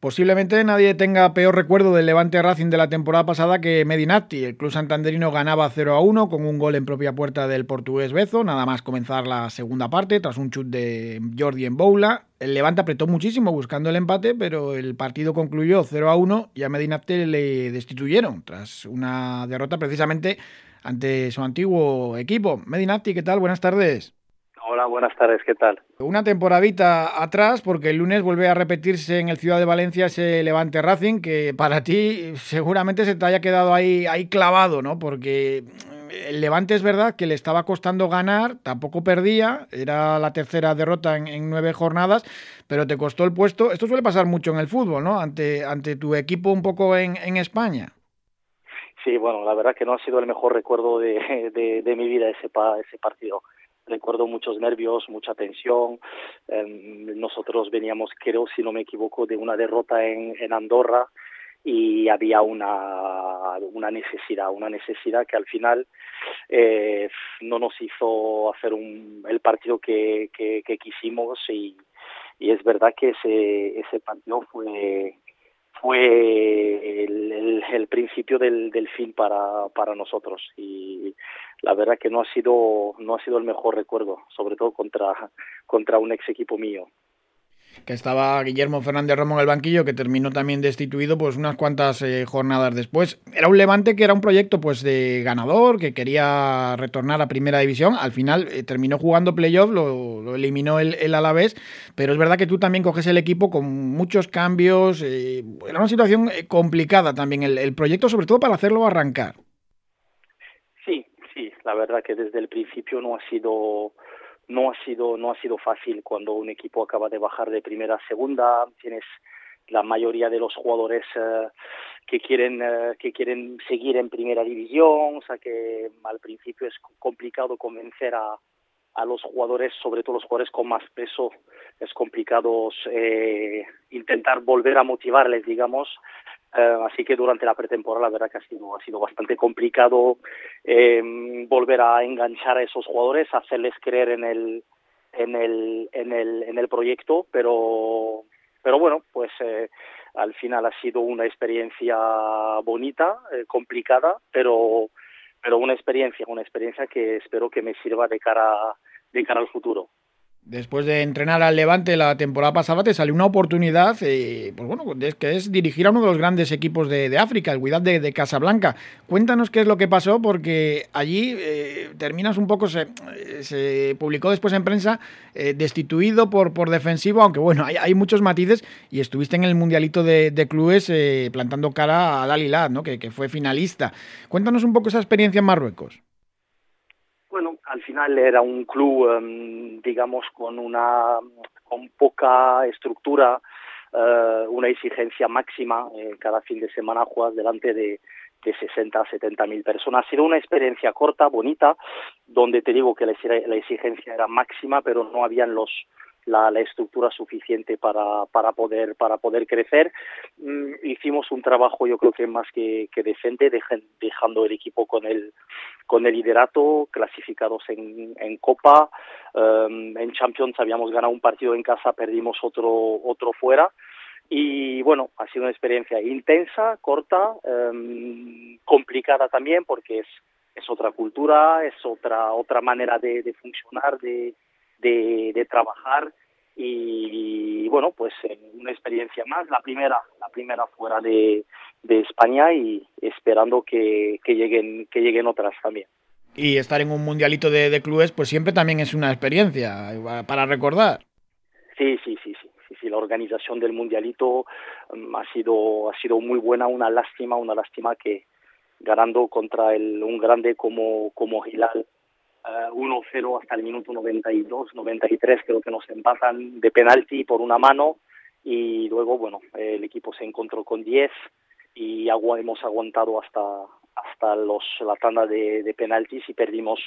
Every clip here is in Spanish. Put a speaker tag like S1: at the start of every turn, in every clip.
S1: Posiblemente nadie tenga peor recuerdo del Levante Racing de la temporada pasada que Medinati. El club santanderino ganaba 0 a 1 con un gol en propia puerta del portugués Bezo, nada más comenzar la segunda parte tras un chut de Jordi en Boula. El Levante apretó muchísimo buscando el empate, pero el partido concluyó 0 a 1 y a Medinati le destituyeron tras una derrota precisamente ante su antiguo equipo. Medinati, ¿qué tal? Buenas tardes.
S2: Hola, buenas tardes, ¿qué tal?
S1: Una temporadita atrás, porque el lunes vuelve a repetirse en el Ciudad de Valencia ese Levante Racing, que para ti seguramente se te haya quedado ahí, ahí clavado, ¿no? Porque el Levante es verdad que le estaba costando ganar, tampoco perdía, era la tercera derrota en, nueve jornadas, pero te costó el puesto. Esto suele pasar mucho en el fútbol, ¿no? Ante, ante tu equipo un poco en, en España.
S2: Sí, bueno, la verdad que no ha sido el mejor recuerdo de, de, de mi vida ese, pa, ese partido recuerdo muchos nervios, mucha tensión. Em, nosotros veníamos, creo, si no me equivoco, de una derrota en, en Andorra y había una, una necesidad, una necesidad que al final eh, no nos hizo hacer un, el partido que, que, quisimos y, y es verdad que ese, ese partido fue fue el, el, principio del, del fin para, para nosotros y la verdad que no ha sido no ha sido el mejor recuerdo sobre todo contra contra un ex equipo mío
S1: que estaba Guillermo Fernández Romo en el banquillo, que terminó también destituido pues unas cuantas eh, jornadas después. Era un Levante que era un proyecto pues de ganador, que quería retornar a Primera División. Al final eh, terminó jugando playoff, lo, lo eliminó el, el, Alavés, pero es verdad que tú también coges el equipo con muchos cambios. Eh, era una situación complicada también el, el proyecto, sobre todo para hacerlo arrancar.
S2: Sí, la verdad que desde el principio no ha sido no ha sido no ha sido fácil cuando un equipo acaba de bajar de primera a segunda tienes la mayoría de los jugadores uh, que quieren uh, que quieren seguir en primera división o sea que al principio es complicado convencer a a los jugadores, sobre todo los jugadores con más peso, es complicado eh, intentar volver a motivarles, digamos. Eh, así que durante la pretemporada la verdad que ha sido, ha sido bastante complicado eh, volver a enganchar a esos jugadores, hacerles creer en el, en el, en el, en el proyecto, pero, pero bueno, pues eh, al final ha sido una experiencia bonita, eh, complicada, pero pero una experiencia, una experiencia que espero que me sirva de cara, de cara al futuro.
S1: Después de entrenar al Levante la temporada pasada, te salió una oportunidad, eh, pues bueno, que es dirigir a uno de los grandes equipos de, África, el Guidad de, Casablanca. Cuéntanos qué es lo que pasó, porque allí eh, terminas un poco, se, publicó después en prensa, eh, destituido por, por defensivo, aunque bueno, hay, hay, muchos matices, y estuviste en el Mundialito de, de clubes eh, plantando cara al Al ¿no? Que fue finalista. Cuéntanos un poco esa experiencia en Marruecos.
S2: Final era un club, um, digamos, con una con poca estructura, uh, una exigencia máxima. Eh, cada fin de semana juegas delante de, de 60 70 mil personas. Ha sido una experiencia corta, bonita, donde te digo que la exigencia era máxima, pero no habían los la, la estructura suficiente para, para poder para poder crecer. Mm, hicimos un trabajo yo creo que más que, que decente, dejando el equipo con el con el liderato, clasificados en, en Copa, um, en Champions habíamos ganado un partido en casa, perdimos otro otro fuera y bueno, ha sido una experiencia intensa, corta, um, complicada también porque es es otra cultura, es otra otra manera de funcionar, de, de, de trabajar y, y bueno pues eh, una experiencia más la primera la primera fuera de, de España y esperando que, que lleguen que lleguen otras también.
S1: Y estar en un mundialito de, de clubes pues siempre también es una experiencia para recordar.
S2: Sí sí sí sí sí, sí la organización del mundialito um, ha sido ha sido muy buena una lástima una lástima que ganando contra el un grande como como Hilal uh, 1-0 hasta el minuto 92, 93, creo que nos empatan de penalti por una mano y luego, bueno, eh, el equipo se encontró con 10 y agu hemos aguantado hasta hasta los la tanda de, de penaltis y perdimos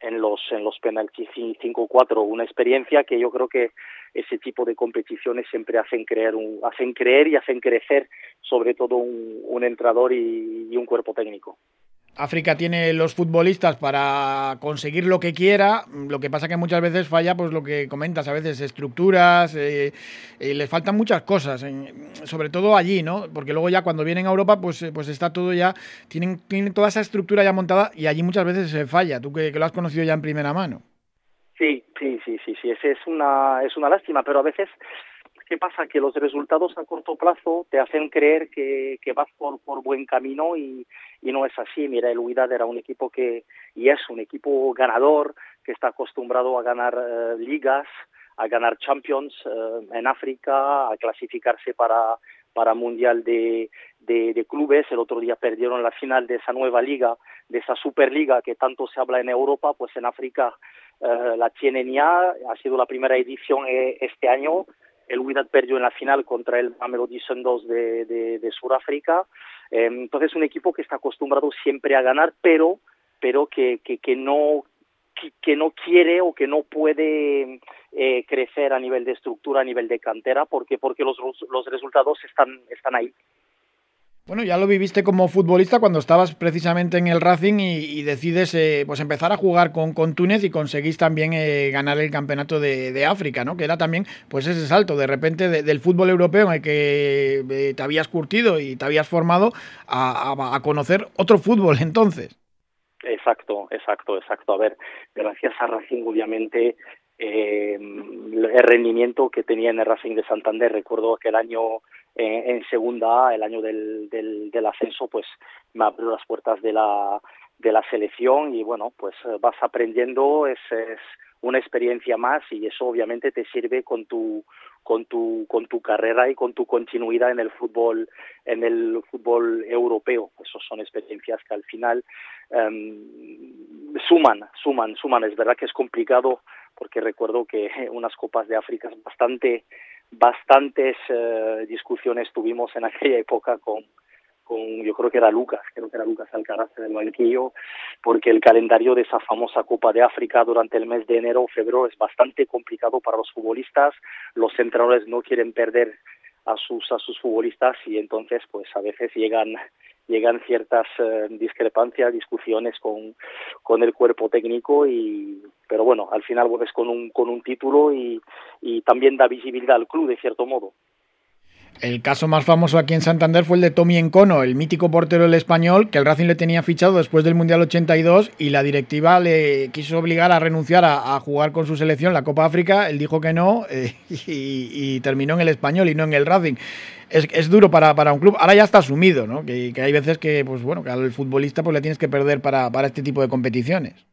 S2: en los en los penaltis 5-4 una experiencia que yo creo que ese tipo de competiciones siempre hacen creer un, hacen creer y hacen crecer sobre todo un, un entrador y un cuerpo técnico
S1: África tiene los futbolistas para conseguir lo que quiera, lo que pasa que muchas veces falla, pues lo que comentas, a veces estructuras, eh, eh, les faltan muchas cosas, sobre todo allí, ¿no? Porque luego ya cuando vienen a Europa, pues, pues está todo ya, tienen, tienen toda esa estructura ya montada y allí muchas veces se falla, tú que, que lo has conocido ya en primera mano.
S2: Sí, sí, sí, sí, sí, es una, es una lástima, pero a veces ¿Qué pasa? Que los resultados a corto plazo te hacen creer que, que vas por, por buen camino y, no es así. Mira, el Huidad era un equipo que, y es un equipo ganador, que está acostumbrado a ganar eh, ligas, a ganar Champions eh, en África, a clasificarse para, para Mundial de, de, de, clubes. El otro día perdieron la final de esa nueva liga, de esa Superliga que tanto se habla en Europa, pues en África eh, la tienen ya. Ha sido la primera edición este año el Wydad perdió en la final contra el Mamelodi Sundowns de, de, Sudáfrica. Eh, entonces, un equipo que está acostumbrado siempre a ganar, pero, pero que, que, que no que, que, no quiere o que no puede eh, crecer a nivel de estructura, a nivel de cantera, porque porque los, los resultados están están ahí.
S1: Bueno, ya lo viviste como futbolista cuando estabas precisamente en el Racing y, decides eh, pues empezar a jugar con, con, Túnez y conseguís también eh, ganar el campeonato de, África, ¿no? Que era también pues ese salto de repente de, del fútbol europeo en el que eh, te habías curtido y te habías formado a, a, conocer otro fútbol entonces.
S2: Exacto, exacto, exacto. A ver, gracias a Racing obviamente eh, el rendimiento que tenía en el Racing de Santander. Recuerdo que el año eh, en segunda el año del, del, del, ascenso, pues me abrió las puertas de la, de la selección y bueno, pues vas aprendiendo, es, es una experiencia más y eso obviamente te sirve con tu con tu con tu carrera y con tu continuidad en el fútbol en el fútbol europeo. Esos son experiencias que al final um, suman suman suman. Es verdad que es complicado porque recuerdo que unas copas de África bastante bastantes uh, discusiones tuvimos en aquella época con con, yo creo que era Lucas, creo que era Lucas Alcaraz en el banquillo, porque el calendario de esa famosa Copa de África durante el mes de enero o febrero es bastante complicado para los futbolistas, los entrenadores no quieren perder a sus a sus futbolistas y entonces pues a veces llegan llegan ciertas eh, discrepancias, discusiones con, con el cuerpo técnico y pero bueno, al final vuelves con un con un título y, también da visibilidad al club de cierto modo.
S1: El caso más famoso aquí en Santander fue el de Tommy Encono, el mítico portero del español, que el Racing le tenía fichado después del Mundial 82 y la directiva le quiso obligar a renunciar a, jugar con su selección la Copa África. Él dijo que no eh, y, terminó en el español y no en el Racing. Es, es duro para, para, un club. Ahora ya está asumido, ¿no? Que, hay veces que, pues bueno, que al futbolista pues le tienes que perder para, para este tipo de competiciones.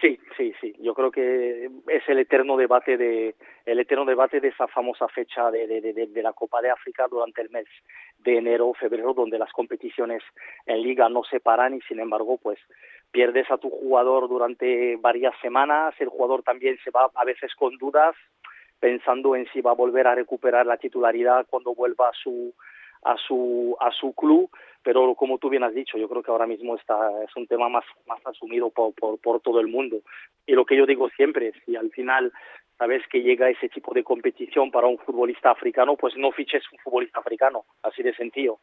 S2: Sí, sí, sí. Yo creo que es el eterno debate de el eterno debate de esa famosa fecha de, de, de, de la Copa de África durante el mes de enero o febrero, donde las competiciones en liga no se paran y sin embargo, pues pierdes a tu jugador durante varias semanas. El jugador también se va a veces con dudas, pensando en si va a volver a recuperar la titularidad cuando vuelva a su a su a su club. Pero como tú bien has dicho yo creo que ahora mismo está es un tema más más asumido por por, por todo el mundo. Y lo que yo digo siempre si al final sabes que llega ese tipo de competición para un futbolista africano pues no fiches un futbolista africano así de sencillo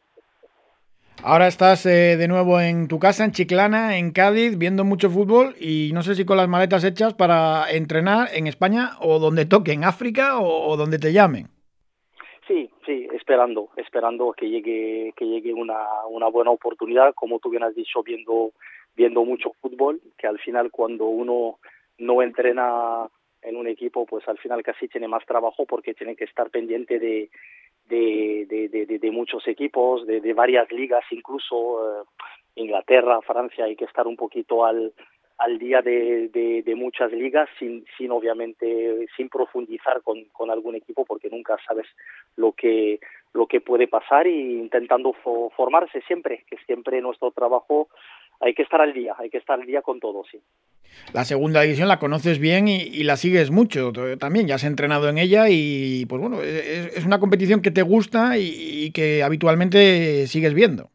S1: Ahora estás eh, de nuevo en tu casa, en Chiclana, en Cádiz, viendo mucho fútbol y no sé si con las maletas hechas para entrenar en España o donde toque, en África o, o donde te llamen.
S2: Sí, sí, esperando, esperando que llegue, que llegue una, una buena oportunidad, como tú bien has dicho, viendo, viendo mucho fútbol, que al final cuando uno no entrena en un equipo, pues al final casi tiene más trabajo porque tiene que estar pendiente de, de, de, muchos equipos, de, de varias ligas, incluso eh, Inglaterra, Francia, hay que estar un poquito al, al día de, de, de muchas ligas sin, sin obviamente sin profundizar con, con algún equipo porque nunca sabes lo que lo que puede pasar y intentando fo formarse siempre que siempre nuestro trabajo hay que estar al día hay que estar al día con todo sí
S1: la segunda división la conoces bien y, y, la sigues mucho también, ya has entrenado en ella y pues bueno, es, es una competición que te gusta y, y, que habitualmente sigues viendo.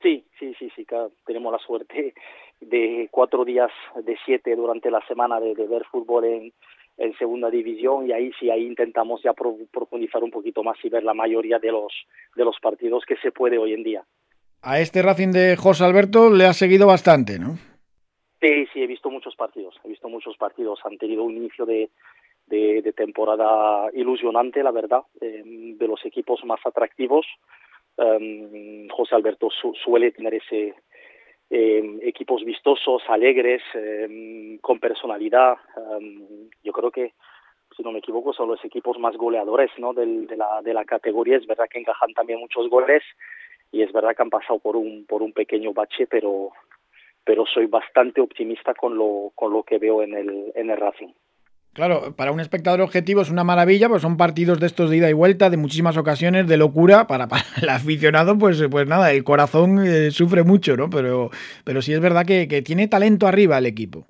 S2: Sí, sí, sí, sí, claro, tenemos la suerte de cuatro días de siete durante la semana de, de ver fútbol en, en segunda división y ahí sí ahí intentamos ya profundizar un poquito más y ver la mayoría de los de los partidos que se puede hoy en día.
S1: A este Racing de José Alberto le ha seguido bastante, ¿no?
S2: Sí, sí, he visto muchos partidos, he visto muchos partidos. Han tenido un inicio de, de, temporada ilusionante, la verdad, em, de los equipos más atractivos. Um, José Alberto suele tener ese em, equipos vistosos, alegres, con personalidad. yo creo que si no me equivoco, son los equipos más goleadores ¿no? de, la, de la categoría. Es verdad que encajan también muchos goles y es verdad que han pasado por un, por un pequeño bache, pero, pero soy bastante optimista con lo, con lo que veo en el, en el Racing.
S1: Claro, para un espectador objetivo es una maravilla, pues son partidos de estos de ida y vuelta, de muchísimas ocasiones, de locura. Para, el aficionado, pues, pues nada, el corazón eh, sufre mucho, ¿no? Pero, pero sí es verdad que, que tiene talento arriba el equipo.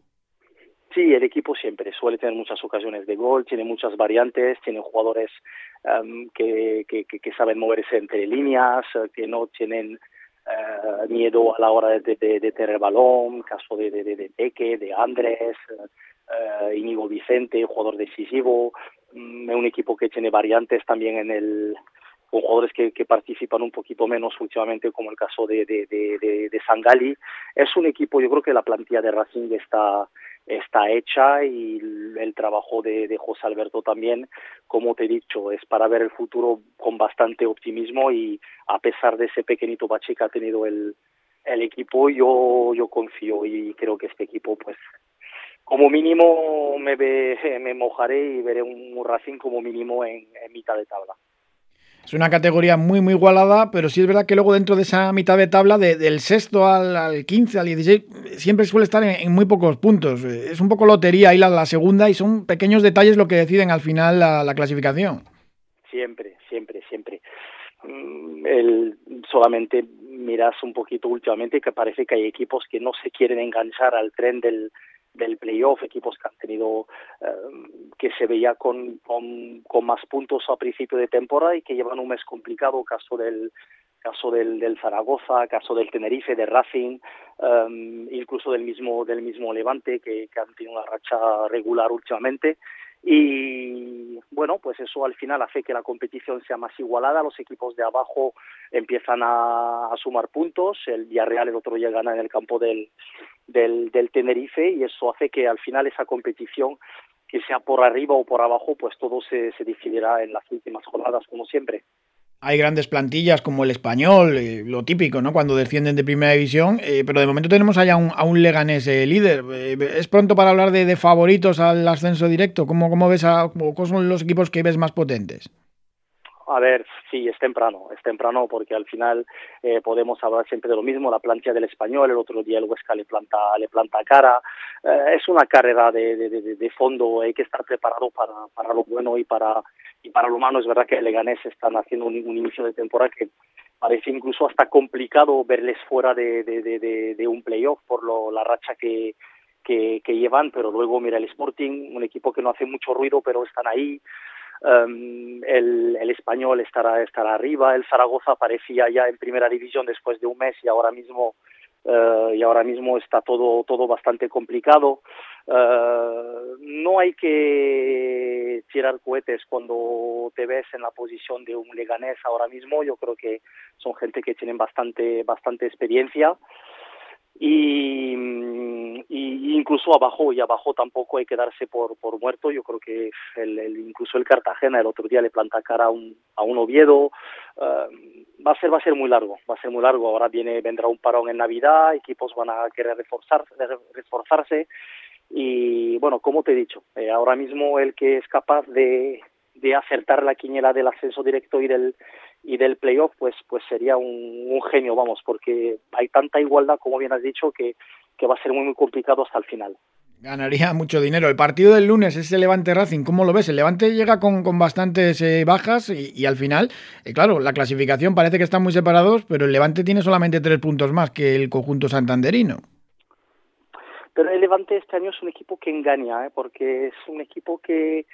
S2: Sí, el equipo siempre suele tener muchas ocasiones de gol, tiene muchas variantes, tiene jugadores um, que, que, saben moverse entre líneas, que no tienen uh, miedo a la hora de, de, tener balón, caso de, de, de Peque, de Andrés, uh, Íñigo Vicente, jugador decisivo, um, un equipo que tiene variantes también en el con jugadores que, que, participan un poquito menos últimamente, como el caso de, de, de, de, Sangali. Es un equipo, yo creo que la plantilla de Racing está, está hecha y el trabajo de, de, José Alberto también, como te he dicho, es para ver el futuro con bastante optimismo y a pesar de ese pequeñito bache que ha tenido el, el equipo, yo, yo confío y creo que este equipo, pues, como mínimo me, ve, me mojaré y veré un Racing como mínimo en mitad de tabla.
S1: Es una categoría muy, muy igualada, pero sí es verdad que luego dentro de esa mitad de tabla, del sexto al, al, 15, al 16, siempre suele estar en, muy pocos puntos. Es un poco lotería ahí la, la, segunda y son pequeños detalles lo que deciden al final la, clasificación.
S2: Siempre, siempre, siempre. Mm, el, solamente miras un poquito últimamente que parece que hay equipos que no se quieren enganchar al tren del, del playoff, equipos que han tenido, eh, que se veía con, con, con, más puntos a principio de temporada y que llevan un mes complicado, caso del caso del, del Zaragoza, caso del Tenerife, de Racing, um, incluso del mismo del mismo Levante que, que han tenido una racha regular últimamente y bueno, pues eso al final hace que la competición sea más igualada, los equipos de abajo empiezan a, sumar puntos, el Villarreal el otro día gana en el campo del, del, del Tenerife y eso hace que al final esa competición que sea por arriba o por abajo, pues todo se, se decidirá en las últimas jornadas como siempre
S1: hay grandes plantillas como el español, eh, lo típico, ¿no? Cuando descienden de primera división, eh, pero de momento tenemos allá un, a un Leganés eh, líder. ¿Es pronto para hablar de, de, favoritos al ascenso directo? ¿Cómo, cómo ves a, cómo son los equipos que ves más potentes?
S2: A ver, sí, es temprano, es temprano porque al final eh, podemos hablar siempre de lo mismo, la plancha del español, el otro día el Huesca le planta, le planta cara, eh, es una carrera de, de, de, fondo, hay que estar preparado para, para lo bueno y para, y para lo malo, es verdad que el Leganés están haciendo un, inicio de temporada que parece incluso hasta complicado verles fuera de, de, de, de un playoff por lo, la racha que, que llevan, pero luego mira el Sporting, un equipo que no hace mucho ruido, pero están ahí, Um, el, el, español estará, estará arriba, el Zaragoza aparecía ya en primera división después de un mes y ahora mismo uh, y ahora mismo está todo todo bastante complicado. Uh, no hay que tirar cohetes cuando te ves en la posición de un Leganés ahora mismo. Yo creo que son gente que tienen bastante bastante experiencia y, incluso abajo y abajo tampoco hay que darse por, por muerto. Yo creo que el, el, incluso el Cartagena el otro día le planta cara a un, a un Oviedo. Uh, va a ser va a ser muy largo va a ser muy largo. Ahora viene vendrá un parón en Navidad equipos van a querer reforzar, reforzarse. Y bueno como te he dicho eh, ahora mismo el que es capaz de de acertar la quiniela del ascenso directo y del y del playoff pues pues sería un, un, genio vamos porque hay tanta igualdad como bien has dicho que, que va a ser muy muy complicado hasta el final
S1: Ganaría mucho dinero. El partido del lunes es el Levante Racing. ¿Cómo lo ves? El Levante llega con, con bastantes eh, bajas y, y, al final, eh, claro, la clasificación parece que están muy separados, pero el Levante tiene solamente tres puntos más que el conjunto santanderino.
S2: Pero el Levante este año es un equipo que engaña, ¿eh? porque es un equipo que,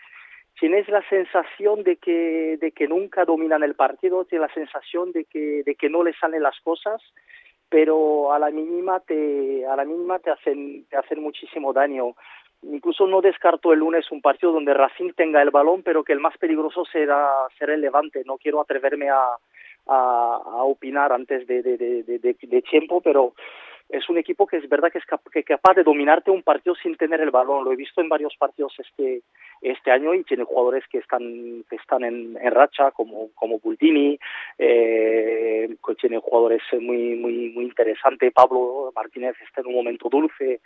S2: tienes la sensación de que, de que nunca dominan el partido, tienes la sensación de que, de que no les salen las cosas, pero a la mínima te, a la mínima te hacen, te hacen muchísimo daño. Incluso no descarto el lunes un partido donde Racing tenga el balón, pero que el más peligroso será, será el Levante. No quiero atreverme a, a, opinar antes de, tiempo, pero es un equipo que es verdad que es, capaz de dominarte un partido sin tener el balón. Lo he visto en varios partidos este este año y tiene jugadores que están que están en, racha como como Bultini, eh, tiene jugadores muy muy muy interesantes. Pablo Martínez está en un momento dulce.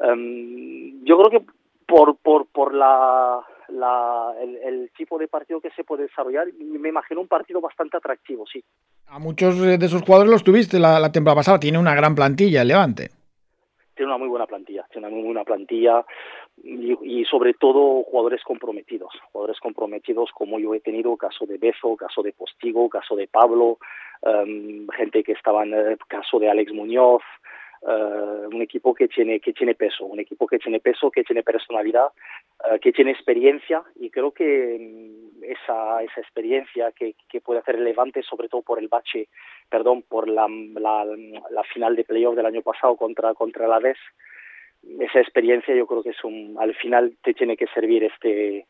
S2: Em, yo creo que por por por la la, el, tipo de partido que se puede desarrollar me imagino un partido bastante atractivo, sí.
S1: A muchos de esos jugadores los tuviste la, la temporada pasada, tiene una gran plantilla el Levante.
S2: Tiene una muy buena plantilla, tiene una muy buena plantilla y, sobre todo jugadores comprometidos, jugadores comprometidos como yo he tenido, caso de Bezo, caso de Postigo, caso de Pablo, em, gente que estaba en el caso de Alex Muñoz, uh, un equipo que tiene, que tiene peso, un equipo que tiene peso, que tiene personalidad, uh, que tiene experiencia y creo que mm, esa, esa experiencia que, que puede hacer relevante, sobre todo por el bache, perdón, por la, la, la final de playoff del año pasado contra, contra la DES, esa experiencia yo creo que es un, al final te tiene que servir este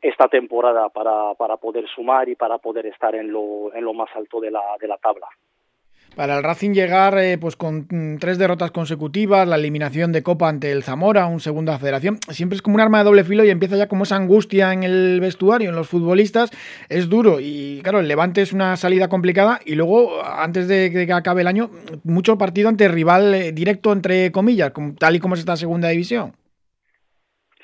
S2: esta temporada para, para poder sumar y para poder estar en lo, en lo más alto de la, de la tabla.
S1: Para el Racing llegar eh, pues con mm, tres derrotas consecutivas, la eliminación de Copa ante el Zamora, un segunda federación, siempre es como un arma de doble filo y empieza ya como esa angustia en el vestuario, en los futbolistas, es duro y claro, el Levante es una salida complicada y luego antes de que acabe el año, mucho partido ante rival eh, directo entre comillas, tal y como es esta segunda división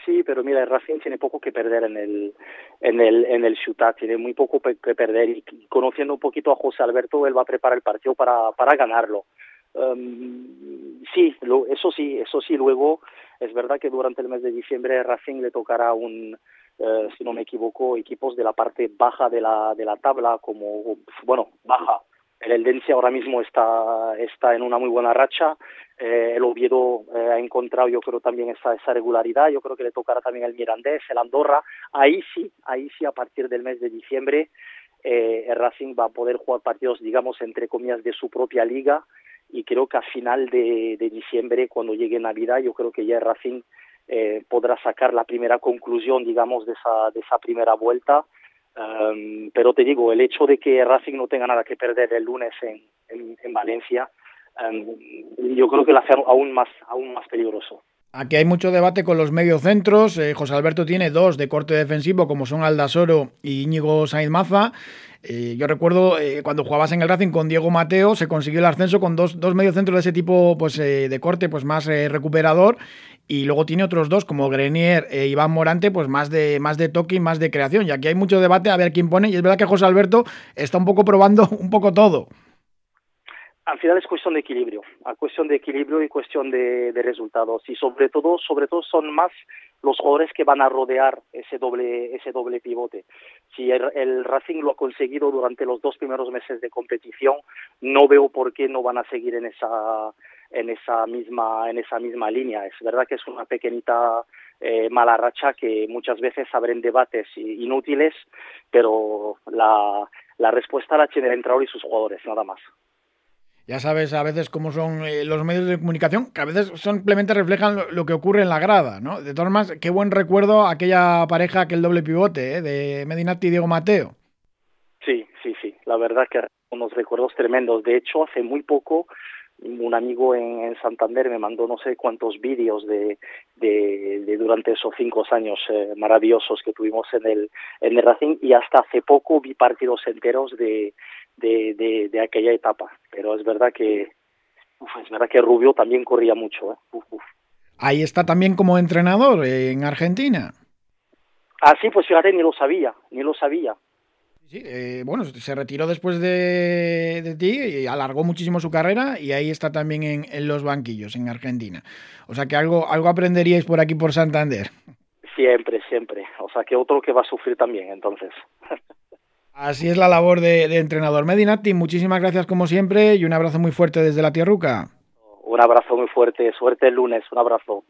S2: sí, pero mira, el Racing tiene poco que perder en el en el en el Ciutat, tiene muy poco que perder y conociendo un poquito a José Alberto, él va a preparar el partido para para ganarlo. Um, sí, lo, eso sí, eso sí. Luego es verdad que durante el mes de diciembre Racing le tocará un, eh, si no me equivoco, equipos de la parte baja de la de la tabla, como bueno baja el Eldense ahora mismo está, está en una muy buena racha. Eh, el Oviedo eh, ha encontrado, yo creo, también esa, esa regularidad. Yo creo que le tocará también el Mirandés, el Andorra. Ahí sí, ahí sí, a partir del mes de diciembre, eh, el Racing va a poder jugar partidos, digamos, entre comillas, de su propia liga. Y creo que a final de, diciembre, cuando llegue Navidad, yo creo que ya el Racing podrá sacar la primera conclusión, digamos, de esa, de esa primera vuelta Um, pero te digo, el hecho de que Racing no tenga nada que perder el lunes en, en, Valencia, yo creo que lo hace aún más, aún más peligroso.
S1: Aquí hay mucho debate con los mediocentros. Eh, José Alberto tiene dos de corte defensivo, como son Aldasoro y Íñigo Sainz Maza. Eh, yo recuerdo eh, cuando jugabas en el Racing con Diego Mateo, se consiguió el ascenso con dos, dos mediocentros de ese tipo pues, de corte, pues más recuperador y luego tiene otros dos como Grenier e Iván Morante, pues más de, más de toque y más de creación. Y aquí hay mucho debate a ver quién pone, y es verdad que José Alberto está un poco probando un poco todo.
S2: Al final es cuestión de equilibrio, a cuestión de equilibrio y cuestión de, resultados. Y sobre todo, sobre todo son más los jugadores que van a rodear ese doble, ese doble pivote. Si el, el, Racing lo ha conseguido durante los dos primeros meses de competición, no veo por qué no van a seguir en esa en esa misma en esa misma línea. Es verdad que es una pequeñita eh, mala racha que muchas veces abren debates inútiles, pero la, la respuesta la tiene el entrenador y sus jugadores, nada más.
S1: Ya sabes a veces cómo son eh, los medios de comunicación, que a veces simplemente reflejan lo, que ocurre en la grada, ¿no? De todas formas, qué buen recuerdo aquella pareja, aquel doble pivote ¿eh? de Medinati y Diego Mateo.
S2: Sí, sí, sí, la verdad que unos recuerdos tremendos. De hecho, hace muy poco un amigo en, Santander me mandó no sé cuántos vídeos de, de, durante esos cinco años eh, maravillosos que tuvimos en el, en el Racing y hasta hace poco vi partidos enteros de, de, de, aquella etapa. Pero es verdad que es verdad que Rubio también corría mucho. ¿eh?
S1: Ahí está también como entrenador en Argentina.
S2: Ah, sí, pues fíjate, ni lo sabía, ni lo sabía.
S1: Sí, eh, bueno, se retiró después de, ti y alargó muchísimo su carrera y ahí está también en, los banquillos en Argentina. O sea que algo, algo aprenderíais por aquí por Santander.
S2: Siempre, siempre. O sea que otro que va a sufrir también, entonces.
S1: Así es la labor de, entrenador. Medinati, muchísimas gracias como siempre y un abrazo muy fuerte desde la Tierruca.
S2: Un abrazo muy fuerte, suerte el lunes, un abrazo.